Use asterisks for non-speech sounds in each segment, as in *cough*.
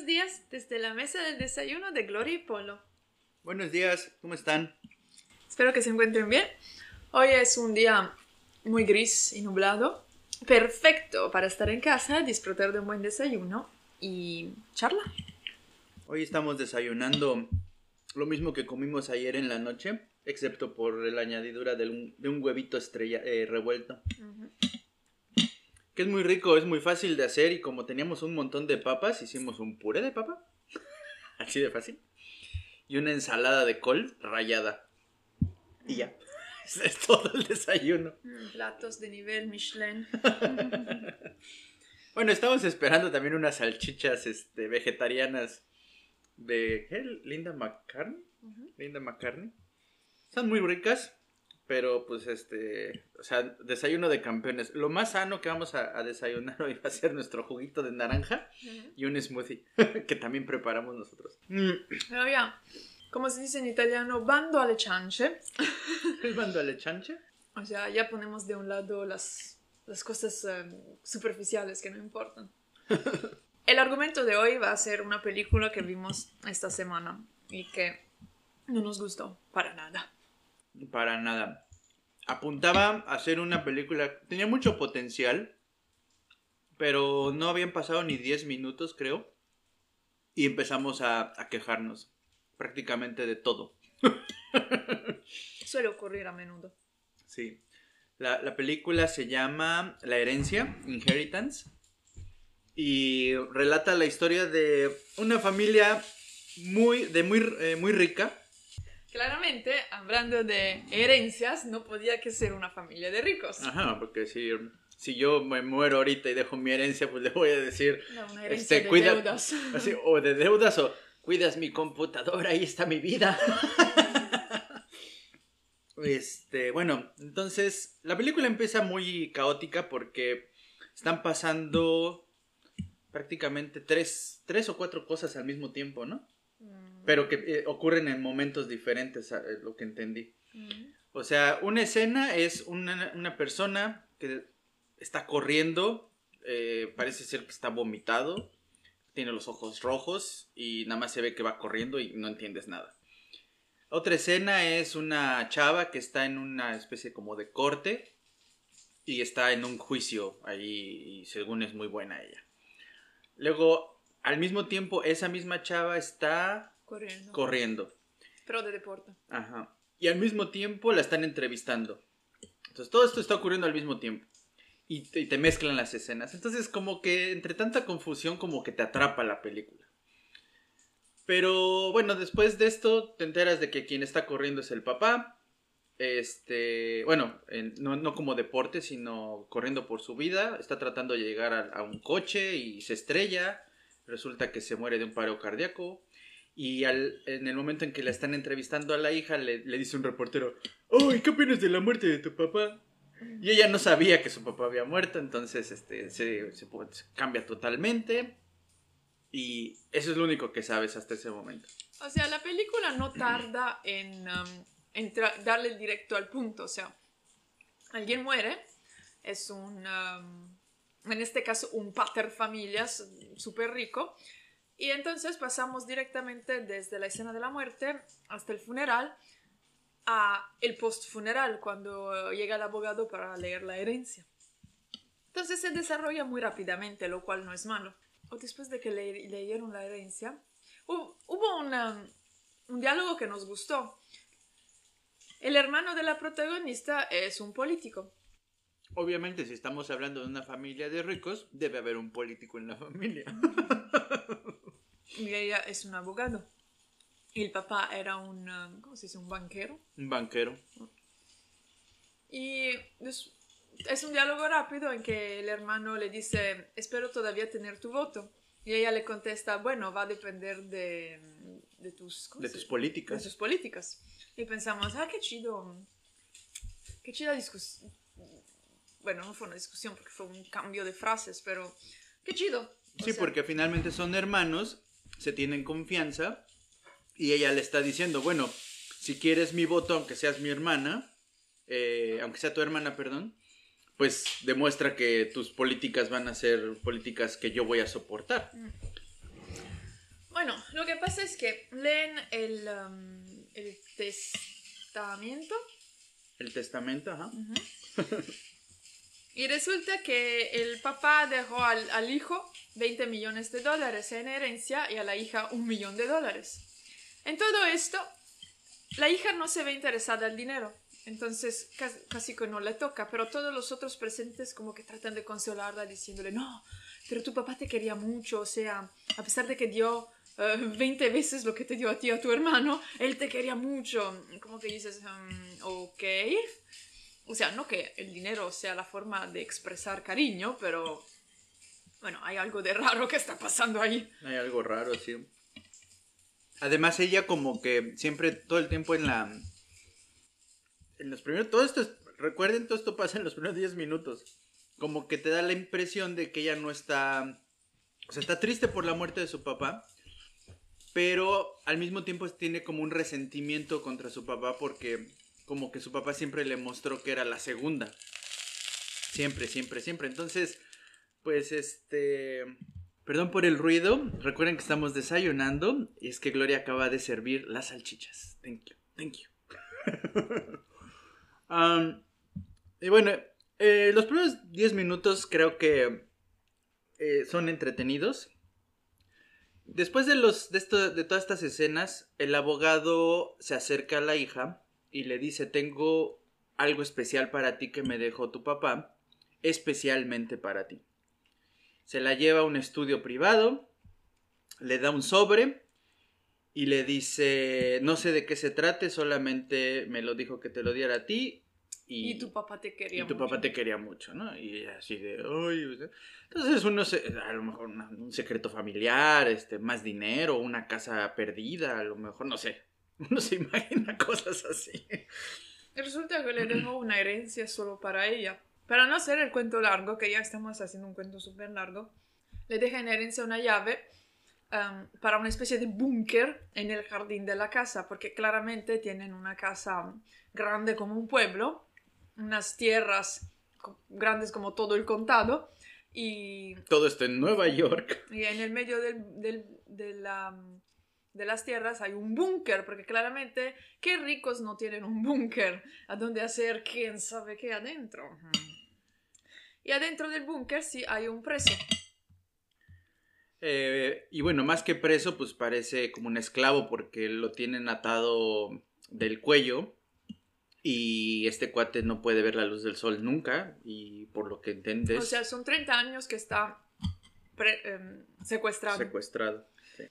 Buenos días desde la mesa del desayuno de Gloria y Polo. Buenos días, ¿cómo están? Espero que se encuentren bien. Hoy es un día muy gris y nublado. Perfecto para estar en casa, disfrutar de un buen desayuno y charla. Hoy estamos desayunando lo mismo que comimos ayer en la noche, excepto por la añadidura de un, de un huevito estrella, eh, revuelto. Que es muy rico, es muy fácil de hacer y como teníamos un montón de papas, hicimos un puré de papa. *laughs* Así de fácil. Y una ensalada de col rallada. Y ya. *laughs* Es todo el desayuno. Mm, Platos de nivel Michelin. *laughs* Bueno, estamos esperando también unas salchichas este, vegetarianas de ¿qué? Linda McCartney. Linda McCartney. Están muy ricas, pero pues este, o sea, desayuno de campeones. Lo más sano que vamos a, a desayunar *laughs* hoy va a ser nuestro juguito de naranja y un smoothie *laughs* que también preparamos nosotros. Mm, Pero ya, como se dice en italiano, bando alle ciance. *laughs* ¿El mando alle chanche? O sea, ya ponemos de un lado las, las cosas eh, superficiales que no importan. El argumento de hoy va a ser una película que vimos esta semana y que no nos gustó para nada. Para nada. Apuntaba a hacer una película, tenía mucho potencial, pero no habían pasado ni 10 minutos, creo, y empezamos a, a quejarnos prácticamente de todo. Suele ocurrir a menudo. Sí. La, la película se llama La herencia, Inheritance, y relata la historia de una familia muy, de muy, eh, muy rica. Claramente, hablando de herencias, no podía que ser una familia de ricos. Ajá, porque si, si yo me muero ahorita y dejo mi herencia, pues le voy a decir, No, una herencia Este, de cuida- deudas. *laughs* así, o de deudas o cuidas mi computadora, ahí está mi vida. *laughs* Este, bueno, entonces la película empieza muy caótica porque están pasando prácticamente tres, tres o cuatro cosas al mismo tiempo, ¿no? Mm, Pero que eh, ocurren en momentos diferentes, a- eh, lo que entendí. mm. O sea, una escena es una, una persona que está corriendo, eh, parece ser que está vomitado, tiene los ojos rojos y nada más se ve que va corriendo y no entiendes nada. Otra escena es una chava que está en una especie como de corte y está en un juicio ahí y según es muy buena ella. Luego, al mismo tiempo, esa misma chava está Corriendo. corriendo. Pero de deporte. Ajá. Y al mismo tiempo la están entrevistando. Entonces todo esto está ocurriendo al mismo tiempo. Y te, y te mezclan las escenas. Entonces como que entre tanta confusión como que te atrapa la película. Pero bueno, después de esto te enteras de que quien está corriendo es el papá. Este, bueno, en- no, no como deporte, sino corriendo por su vida. Está tratando de llegar a, a un coche y se estrella. Resulta que se muere de un paro cardíaco. Y al- en el momento en que la están entrevistando a la hija, le, le dice un reportero, ¡Ay, qué opinas de la muerte de tu papá! Y ella no sabía que su papá había muerto, entonces este, se, se se cambia totalmente. Y eso es lo único que sabes hasta ese momento. O sea, la película no tarda en, um, en darle directo al punto. O sea, alguien muere, es un, um, en este caso, un pater familias súper rico. Y entonces pasamos directamente desde la escena de la muerte hasta el funeral a el post-funeral, cuando llega el abogado para leer la herencia. Entonces se desarrolla muy rápidamente, lo cual no es malo. O después de que le- leyeron la herencia, Hu- Hubo una- un diálogo que nos gustó. El hermano de la protagonista es un político. Obviamente, si estamos hablando de una familia de ricos, debe haber un político en la familia. *laughs* Y ella es un abogado. Y el papá era un, um, ¿cómo se dice? Un banquero. un banquero. Y es, un diálogo rápido en que el hermano le dice, espero todavía tener tu voto. Y ella le contesta, bueno, va a depender de, de tus... ¿cómo De tus de políticas. sus políticas. Y pensamos, ah, qué chido. Qué chida discusión. Bueno, no fue una discusión porque fue un cambio de frases, pero qué chido. O Sí, sea, porque finalmente son hermanos, se tienen confianza y ella le está diciendo, bueno, si quieres mi voto, aunque seas mi hermana, eh, aunque sea tu hermana, perdón, pues demuestra que tus políticas van a ser políticas que yo voy a soportar. Bueno, lo que pasa es que leen el, um, el testamento El testamento, ajá. *laughs* y resulta que el papá dejó al, hijo 20 millones de dólares en herencia y a la hija un millón de dólares. En todo esto, la hija no se ve interesada al dinero, entonces casi, que no le toca, pero todos los otros presentes como que tratan de consolarla diciéndole, no, pero tu papá te quería mucho, o sea, a pesar de que dio eh, 20 veces lo que te dio a ti a tu hermano, él te quería mucho. Como que dices, "Mm, ok. O sea, no que el dinero sea la forma de expresar cariño, pero bueno, hay algo de raro que está pasando ahí. Hay algo raro, sí. Además, ella como que siempre, todo el tiempo en la... En los primeros... Todo esto, es- recuerden, todo esto pasa en los primeros 10 minutos. Como que te da la impresión de que ella no está... O sea, está triste por la muerte de su papá. Pero al mismo tiempo tiene como un resentimiento contra su papá porque como que su papá siempre le mostró que era la segunda. Siempre, siempre, siempre. Entonces, pues este... Perdón por el ruido. Recuerden que estamos desayunando y es que Gloria acaba de servir las salchichas. Thank you, thank you. *laughs* Um, y bueno, eh, los primeros 10 minutos creo que eh, son entretenidos. Después de, los, de, esto- de todas estas escenas, el abogado se acerca a la hija y le dice, tengo algo especial para ti que me dejó tu papá, especialmente para ti. Se la lleva a un estudio privado, le da un sobre y le dice, no sé de qué se trate, solamente me lo dijo que te lo diera a ti. Y, Y tu papá te quería y tu mucho. papá te quería mucho, ¿no? Y así de, "Ay", entonces uno se, a lo mejor un secreto familiar, este, más dinero, una casa perdida, a lo mejor, no sé, *laughs* uno se imagina cosas así. Resulta que le dejó una herencia solo para ella. Para no hacer el cuento largo, que ya estamos haciendo un cuento súper largo, le deja en herencia una llave um, para una especie de búnker en el jardín de la casa, porque claramente tienen una casa grande como un pueblo, unas tierras grandes como todo el contado, y Todo esto en Nueva York. y en el medio del- del- de, la- de las tierras hay un búnker, porque claramente, ¿qué ricos no tienen un búnker? ¿A dónde hacer quién sabe qué adentro? Y adentro del búnker sí hay un preso. Eh, y bueno, más que preso, pues parece como un esclavo porque lo tienen atado del cuello y este cuate no puede ver la luz del sol nunca y por lo que entiendes, O sea, son 30 años que está pre- em, secuestrado. secuestrado.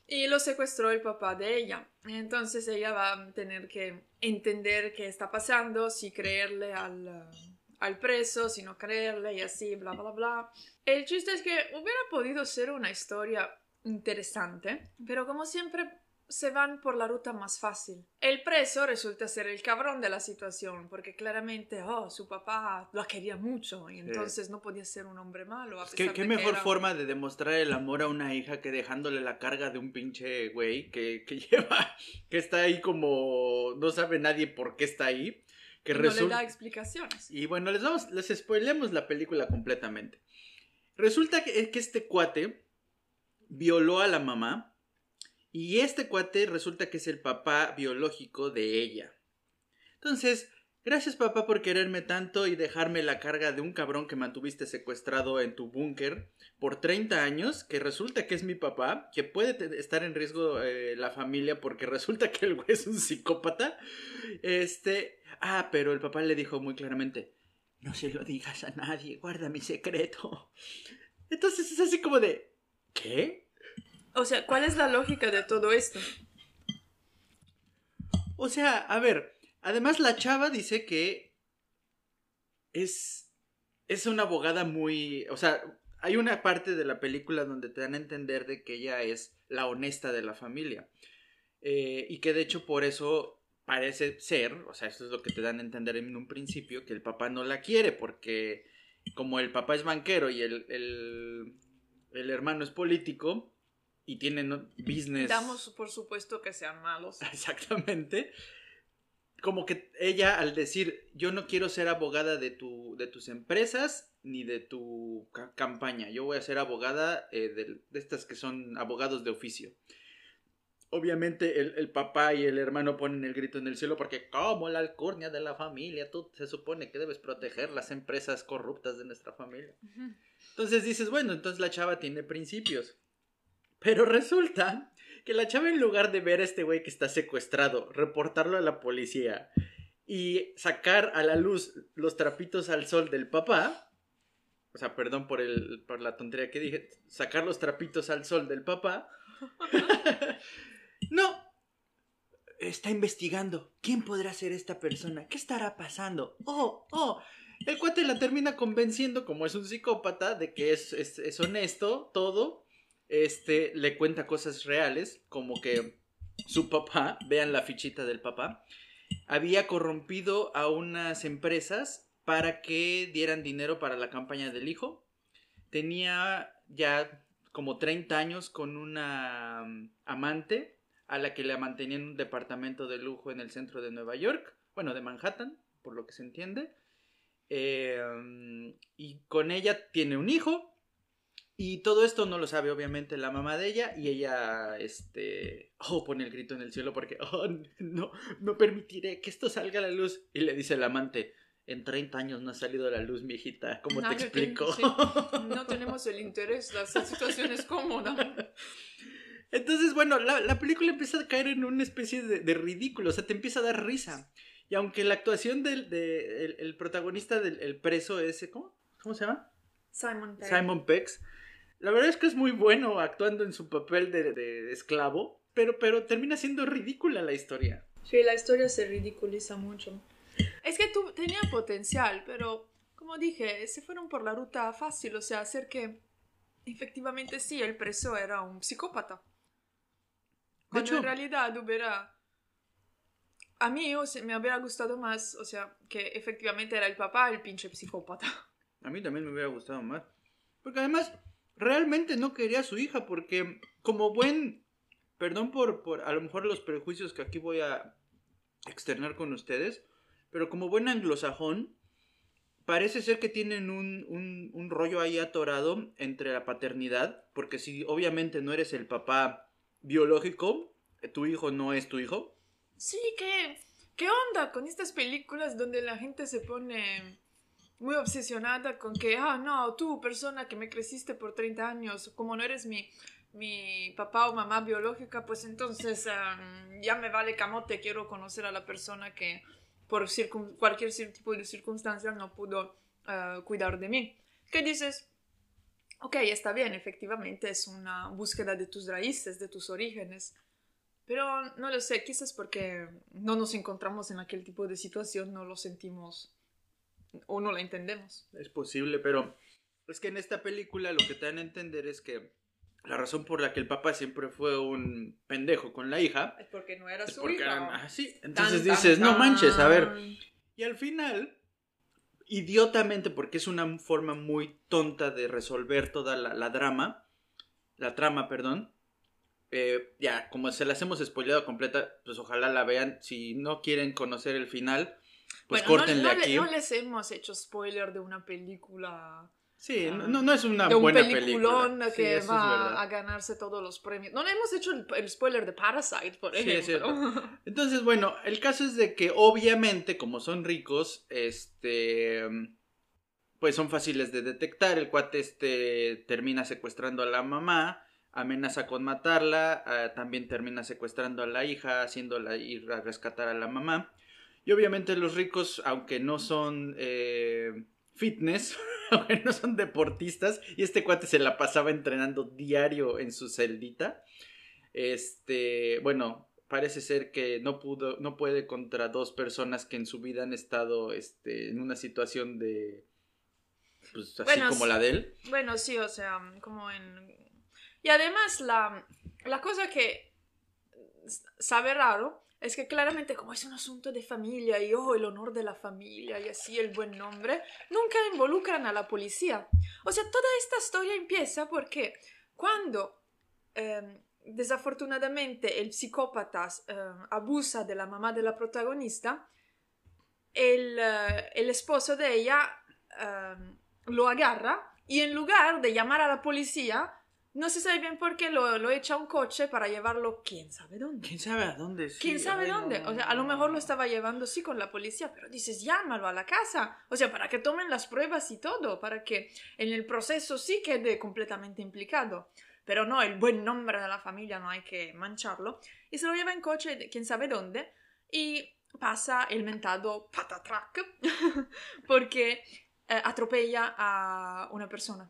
Y lo secuestró el papá de ella. Entonces ella va a tener que entender qué está pasando, si creerle al, uh, al preso, si no creerle y así, bla, bla, bla. El chiste es que hubiera podido ser una historia interesante, pero como siempre se van por la ruta más fácil. El preso resulta ser el cabrón de la situación, porque claramente, oh, su papá la quería mucho y entonces no podía ser un hombre malo. A pesar qué de que mejor era- forma de demostrar el amor a una hija que dejándole la carga de un pinche güey que, que *laughs* lleva, que está ahí como no sabe nadie por qué está ahí. Que y no le da explicaciones. Y bueno, les vamos, les spoilemos la película completamente. Resulta que, que este cuate violó a la mamá y este cuate resulta que es el papá biológico de ella. Entonces, gracias papá por quererme tanto y dejarme la carga de un cabrón que mantuviste secuestrado en tu búnker por 30 años, que resulta que es mi papá, que puede estar en riesgo eh, la familia porque resulta que el güey es un psicópata. Este, ah, pero el papá le dijo muy claramente, no se lo digas a nadie, guarda mi secreto. Entonces es así como de, ¿qué? O sea, ¿cuál es la lógica de todo esto? O sea, a ver, además la chava dice que es, es una abogada muy, o sea, hay una parte de la película donde te dan a entender de que ella es la honesta de la familia. Eh, y que de hecho por eso parece ser, o sea, eso es lo que te dan a entender en un principio, que el papá no la quiere, porque como el papá es banquero y el, el, el hermano es político y tienen business... Damos por supuesto que sean malos. *laughs* Exactamente. Como que ella al decir, yo no quiero ser abogada de, tu, de tus empresas ni de tu ca- campaña, yo voy a ser abogada eh, de, de estas que son abogados de oficio. obviamente el, el, papá y el hermano ponen el grito en el cielo porque como la alcurnia de la familia, tú se supone que debes proteger las empresas corruptas de nuestra familia. Entonces dices, bueno, entonces la chava tiene principios. Pero resulta que la chava en lugar de ver a este güey que está secuestrado, reportarlo a la policía y sacar a la luz los trapitos al sol del papá, o sea, perdón por, el, por la tontería que dije, sacar los trapitos al sol del papá, *laughs* no, está investigando. ¿Quién podrá ser esta persona? ¿Qué estará pasando? Oh, oh. El cuate la termina convenciendo, como es un psicópata, de que es, es, es honesto, todo este le cuenta cosas reales, como que su papá, vean la fichita del papá, había corrompido a unas empresas para que dieran dinero para la campaña del hijo. Tenía ya como 30 años con una mm, amante a la que le mantenía en un departamento de lujo en el centro de Nueva York, bueno, de Manhattan, por lo que se entiende. Eh, mm, y con ella tiene un hijo y todo esto no lo sabe obviamente la mamá de ella y ella, este, oh, pone el grito en el cielo porque, oh, no, no permitiré que esto salga a la luz. Y le dice el amante, en 30 años no ha salido a la luz, mi hijita, ¿cómo te explico? No tenemos el interés, la situación es cómoda. *laughs* Entonces, bueno, la, película empieza a caer en una especie de, ridículo, o sea, te empieza a dar risa. Y aunque la actuación del de, el, protagonista del preso ese, ¿cómo? ¿Cómo se llama? Simon Pegg. Simon Pegg la verdad es que es muy bueno actuando en su papel de, esclavo, pero, pero termina siendo ridícula la historia. Sí, la historia se ridiculiza mucho. Es que tú tenía potencial, pero como dije, se fueron por la ruta fácil, o sea, hacer que efectivamente sí, el preso era un psicópata. Cuando en realidad hubiera... A mí o me hubiera gustado más, o sea, que efectivamente era el papá el pinche psicópata. A mí también me hubiera gustado más. Porque además, realmente no quería a su hija porque como buen, perdón por, por a lo mejor los prejuicios que aquí voy a externar con ustedes, pero como buen anglosajón, parece ser que tienen un, un, rollo ahí atorado entre la paternidad, porque si obviamente no eres el papá biológico, tu hijo no es tu hijo. Sí, ¿qué, qué onda con estas películas donde la gente se pone muy obsesionada con que, ah, no, tú, persona que me creciste por 30 años, como no eres mi, mi papá o mamá biológica, pues entonces ya me vale camote, quiero conocer a la persona que por cualquier tipo de circunstancia no pudo eh, cuidar de mí. ¿Qué dices? Ok, está bien, efectivamente es una búsqueda de tus raíces, de tus orígenes, pero no lo sé, quizás porque no nos encontramos en aquel tipo de situación, no lo sentimos o no la entendemos. Es posible, pero es que en esta película lo que te dan a entender es que la razón por la que el papá siempre fue un pendejo con la hija es porque no era su hija. Ah, sí. Entonces dices, no manches, a ver. Y al final, idiotamente, porque es una forma muy tonta de resolver toda la, drama, la trama, perdón. Eh, ya, como se las hemos spoileado completa, pues ojalá la vean. Si no quieren conocer el final, pues bueno, no, aquí. no les hemos hecho spoiler de una película. Sí, no, no, es una de un buena peliculón que va a ganarse todos los premios. No le hemos hecho el, spoiler de Parasite, por ejemplo. *laughs* Entonces, bueno, el caso es de que obviamente, como son ricos, este pues son fáciles de detectar. El cuate este termina secuestrando a la mamá, amenaza con matarla, ah, también termina secuestrando a la hija, haciéndola ir a rescatar a la mamá. Y obviamente los ricos, aunque no son eh, fitness, *laughs* aunque no son deportistas, y este cuate se la pasaba entrenando diario en su celdita. Este, bueno, parece ser que no pudo, no puede contra dos personas que en su vida han estado este, en una situación de. Pues así como la de él. Bueno, sí, o sea, como en. Y además, la, la cosa que sabe raro es que claramente como es un asunto de familia y oh, el honor de la familia y así el buen nombre, nunca involucran a la policía. O sea, toda esta historia empieza porque cuando em, desafortunadamente el psicópata em, abusa de la mamá de la protagonista, el, eh, el esposo de ella em, lo agarra y en lugar de llamar a la policía, no se sabe bien por qué lo, lo echa a un coche para llevarlo quién sabe dónde. ¿Quién sabe a dónde? Sí, ¿Quién sabe ay, dónde? no, O sea, a lo mejor lo estaba llevando sí con la policía, pero dices, llámalo a la casa. O sea, para que tomen las pruebas y todo, para que en el proceso sí quede completamente implicado. Pero no, el buen nombre de la familia no hay que mancharlo. Y se lo lleva en coche, quién sabe dónde, y pasa el mentado patatrac, *laughs* porque eh, atropella a una persona.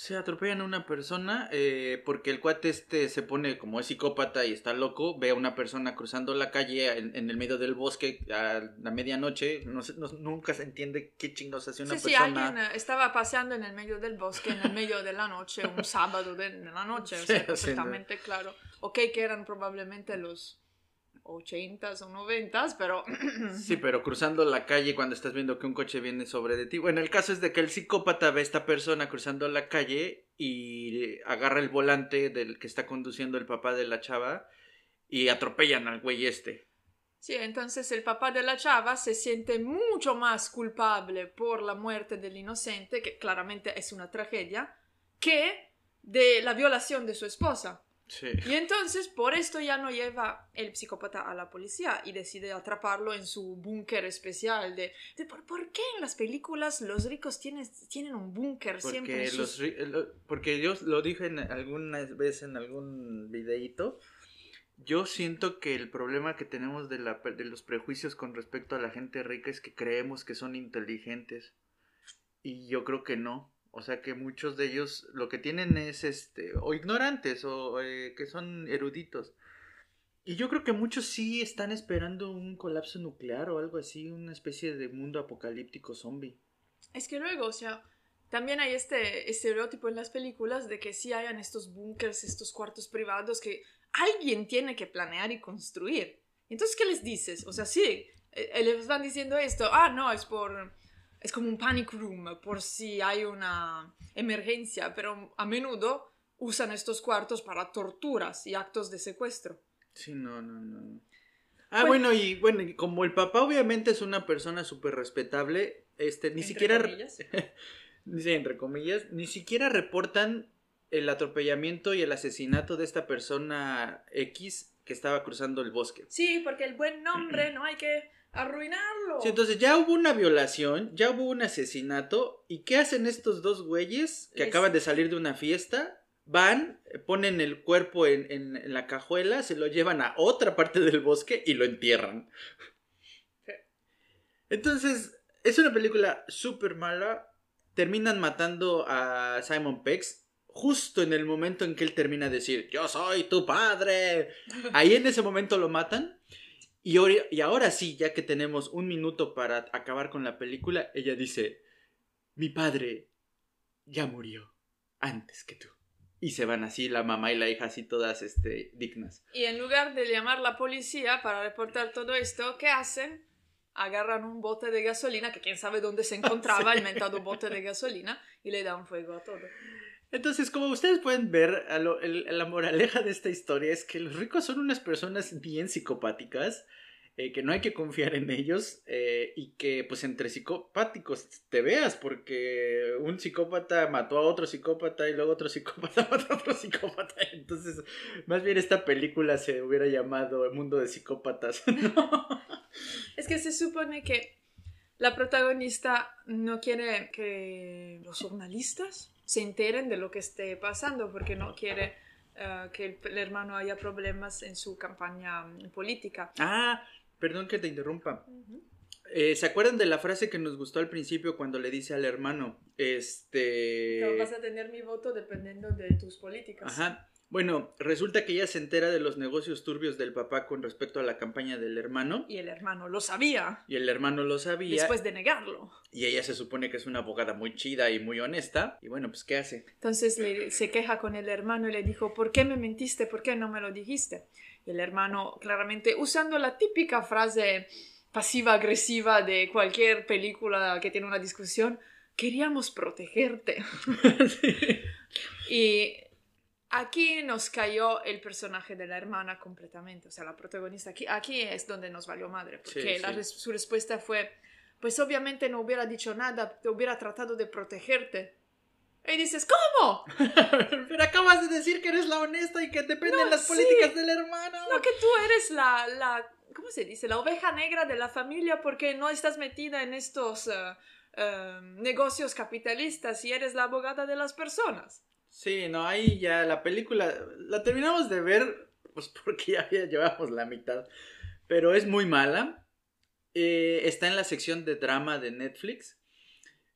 Se atropellan a una persona eh, porque el cuate este se pone como es psicópata y está loco, ve a una persona cruzando la calle en, en el medio del bosque a la medianoche, no sé, no- nunca se entiende qué chingos hace una Sí, sí, persona. alguien eh, estaba paseando en el medio del bosque, en el medio de la noche, un sábado de, de la noche, o *laughs* Sí, sea, sí, perfectamente claro. Ok, que eran probablemente los 80s o 90s, pero... *clears throat* Sí, pero cruzando la calle cuando estás viendo que un coche viene sobre de ti. Bueno, el caso es de que el psicópata ve a esta persona cruzando la calle y agarra el volante del que está conduciendo el papá de la chava y atropellan al güey este. Sí, entonces el papá de la chava se siente mucho más culpable por la muerte del inocente, que claramente es una tragedia, que de la violación de su esposa. Sí. Y entonces por esto ya no lleva el psicópata a la policía y decide atraparlo en su búnker especial de, de ¿por, por qué en las películas los ricos tienen, tienen un búnker siempre? Los, eh, lo- porque yo lo dije en alguna vez en algún videíto. Yo siento que el problema que tenemos de, la, de los prejuicios con respecto a la gente rica es que creemos que son inteligentes. Y yo creo que no. O sea que muchos de ellos lo que tienen es este o ignorantes o eh, que son eruditos. Y yo creo que muchos sí están esperando un colapso nuclear o algo así, una especie de mundo apocalíptico zombie. Es que luego, o sea, también hay este estereotipo en las películas de que sí hayan estos búnkers, estos cuartos privados que alguien tiene que planear y construir. Entonces, ¿qué les dices? O sea, sí, eh, les van diciendo esto, ah, no, es por... Es como un panic room, por si hay una emergencia, pero a menudo usan estos cuartos para torturas y actos de secuestro. Sí, no, no, no. Ah, bueno, y bueno, y como el papá obviamente es una persona súper respetable, este, ni Entre siquiera, comillas. *laughs* sí, entre comillas, ni siquiera reportan el atropellamiento y el asesinato de esta persona X que estaba cruzando el bosque. Sí, porque el buen nombre no hay que arruinarlo. Sí, entonces ya hubo una violación, ya hubo un asesinato, ¿y qué hacen estos dos güeyes que Les- acaban de salir de una fiesta? Van, eh, ponen el cuerpo en, en- en la cajuela, se lo llevan a otra parte del bosque y lo entierran. Sí. Entonces, es una película súper mala. Terminan matando a Simon Pex justo en el momento en que él termina de decir, yo soy tu padre. *laughs* Ahí en ese momento lo matan. Y ahora, y ahora sí, ya que tenemos un minuto para acabar con la película, ella dice, mi padre ya murió antes que tú. Y se van así la mamá y la hija así todas este, dignas. Y en lugar de llamar la policía para reportar todo esto, ¿qué hacen? Agarran un bote de gasolina, que quién sabe dónde se encontraba *laughs* el mentado bote de gasolina, y le dan fuego a todo. Entonces, como ustedes pueden ver, a lo- el- la moraleja de esta historia es que los ricos son unas personas bien psicopáticas, eh, que no hay que confiar en ellos eh, y que pues entre psicopáticos te veas, porque un psicópata mató a otro psicópata y luego otro psicópata *laughs* mató a otro psicópata. Entonces, más bien esta película se hubiera llamado El mundo de psicópatas. *laughs* Es que se supone que la protagonista no quiere que los jornalistas se enteren de lo que esté pasando, porque no quiere eh, que el, el hermano haya problemas en su campaña mm, política. Ah, perdón que te interrumpa. Eh, ¿Se acuerdan de la frase que nos gustó al principio cuando le dice al hermano? Este. Pero vas a tener mi voto dependiendo de tus políticas. Ajá. Bueno, resulta que ella se entera de los negocios turbios del papá con respecto a la campaña del hermano. Y el hermano lo sabía, Y el hermano lo sabía. después de negarlo. Y ella se supone que es una abogada muy chida y muy honesta. Y bueno, pues ¿qué hace? Entonces le- se queja con el hermano y le dijo, ¿por qué me mentiste? ¿Por qué no me lo dijiste? Y el hermano, claramente, usando la típica frase pasiva-agresiva de cualquier película que tiene una discusión, queríamos protegerte. *laughs* Y aquí nos cayó el personaje de la hermana completamente, o sea, la protagonista. Aquí, aquí es donde nos valió madre, porque Sí, la sí. res- su respuesta fue, pues obviamente no hubiera dicho nada, te hubiera tratado de protegerte. Y dices, ¿cómo? *laughs* Pero acabas de decir que eres la honesta y que dependen No, las sí. políticas del hermano. No, que tú eres la, la, ¿cómo se dice? La oveja negra de la familia porque no estás metida en estos eh, negocios capitalistas y eres la abogada de las personas. Sí, no, ahí ya la película la terminamos de ver, pues *laughs* porque ya, llevamos la mitad, pero es muy mala. Eh, está en la sección de drama de Netflix.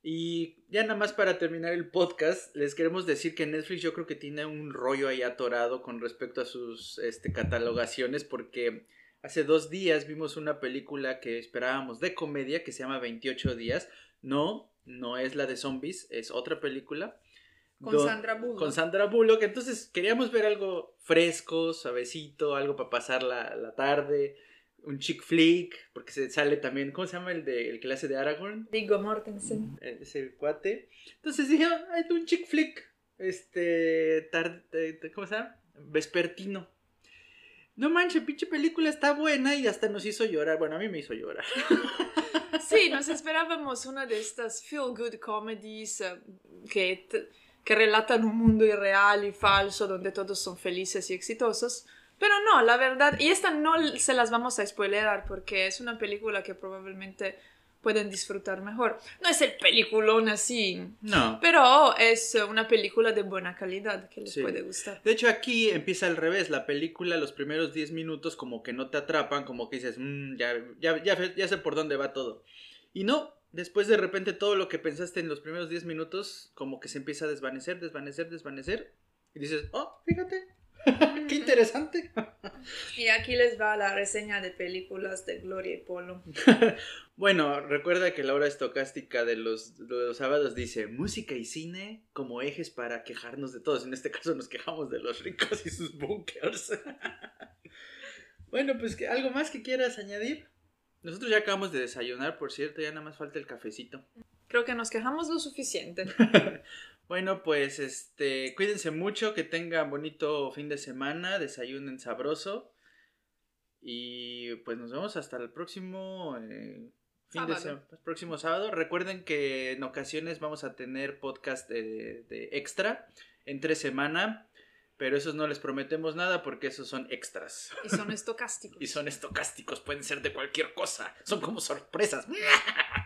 Y ya nada más para terminar el podcast, les queremos decir que Netflix yo creo que tiene un rollo ahí atorado con respecto a sus este, catalogaciones porque hace dos días vimos una película que esperábamos de comedia que se llama 28 días. No, no es la de zombies, es otra película. Con Sandra Bullock. Con Sandra Bullock. Entonces queríamos ver algo fresco, suavecito, algo para pasar la, la tarde. Un chick flick, porque se sale también, ¿cómo se llama el, de, el que le hace de Aragorn? Viggo Mortensen. Eh, Ese cuate. Entonces dije, hay un chick flick. Este, tar- eh, ¿cómo se llama? Vespertino. No manches, pinche película está buena y hasta nos hizo llorar. Bueno, a mí me hizo llorar. *laughs* Sí, nos esperábamos una de estas feel good comedies eh, que, que relatan un mundo irreal y falso donde todos son felices y exitosos. Pero no, la verdad, y esta no se las vamos a spoilear porque es una película que probablemente pueden disfrutar mejor. No es el peliculón así, No. pero es eh, una película de buena calidad que les Sí. puede gustar. De hecho, aquí empieza al revés. La película, los primeros 10 minutos, como que no te atrapan, como que dices, "Mm, ya, ya, ya, ya sé por dónde va todo. Y no, después de repente todo lo que pensaste en los primeros 10 minutos, como que se empieza a desvanecer, desvanecer, desvanecer. Y dices, oh, fíjate, *laughs* qué interesante. *laughs* Y aquí les va la reseña de películas de Gloria y Polo. *laughs* Bueno, recuerda que la hora estocástica de los, de los sábados dice música y cine como ejes para quejarnos de todos. En este caso nos quejamos de los ricos y sus bunkers. bueno, pues algo más que quieras añadir. Nosotros ya acabamos de desayunar, por cierto, ya nada más falta el cafecito. Creo que nos quejamos lo suficiente. *laughs* Bueno, pues este, cuídense mucho, que tengan bonito fin de semana, desayunen sabroso. Y pues nos vemos hasta el próximo eh, fin de Sábado. se- próximo sábado. Recuerden que en ocasiones vamos a tener podcast de, de extra entre semana, pero esos no les prometemos nada porque esos son extras. Y son estocásticos. *laughs* Y son estocásticos, pueden ser de cualquier cosa, son como sorpresas. *laughs*